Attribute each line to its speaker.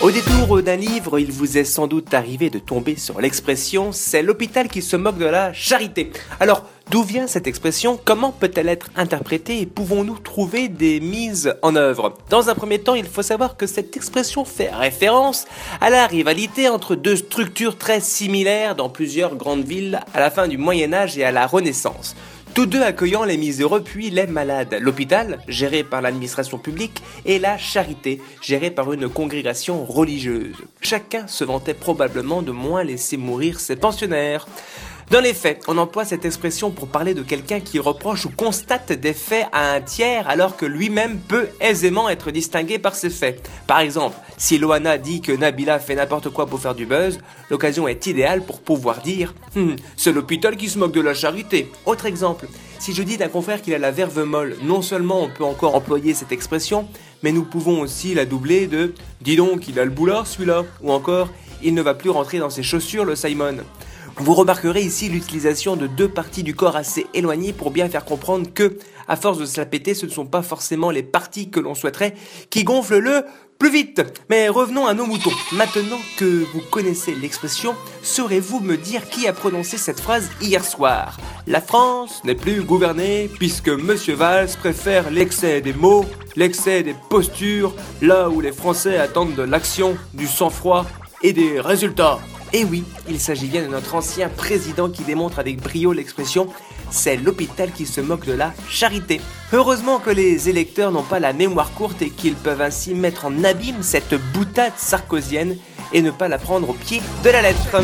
Speaker 1: Au détour d'un livre, il vous est sans doute arrivé de tomber sur l'expression c'est l'hôpital qui se moque de la charité. Alors, d'où vient cette expression? Comment peut-elle être interprétée et pouvons-nous trouver des mises en œuvre? Dans un premier temps, il faut savoir que cette expression fait référence à la rivalité entre deux structures très similaires dans plusieurs grandes villes à la fin du Moyen Âge et à la Renaissance tous deux accueillant les miséreux puis les malades. L'hôpital, géré par l'administration publique, et la charité, gérée par une congrégation religieuse. Chacun se vantait probablement de moins laisser mourir ses pensionnaires. Dans les faits, on emploie cette expression pour parler de quelqu'un qui reproche ou constate des faits à un tiers alors que lui-même peut aisément être distingué par ses faits. Par exemple, si Loana dit que Nabila fait n'importe quoi pour faire du buzz, l'occasion est idéale pour pouvoir dire hum, c'est l'hôpital qui se moque de la charité. Autre exemple, si je dis d'un confrère qu'il a la verve molle, non seulement on peut encore employer cette expression, mais nous pouvons aussi la doubler de dis donc, il a le boulard celui-là, ou encore il ne va plus rentrer dans ses chaussures le Simon. Vous remarquerez ici l'utilisation de deux parties du corps assez éloignées pour bien faire comprendre que, à force de se la péter, ce ne sont pas forcément les parties que l'on souhaiterait qui gonflent le plus vite. Mais revenons à nos moutons. Maintenant que vous connaissez l'expression, saurez-vous me dire qui a prononcé cette phrase hier soir? La France n'est plus gouvernée puisque Monsieur Valls préfère l'excès des mots, l'excès des postures, là où les Français attendent de l'action, du sang-froid et des résultats. Et oui, il s'agit bien de notre ancien président qui démontre avec brio l'expression c'est l'hôpital qui se moque de la charité. Heureusement que les électeurs n'ont pas la mémoire courte et qu'ils peuvent ainsi mettre en abîme cette boutade sarkozienne et ne pas la prendre au pied de la lettre.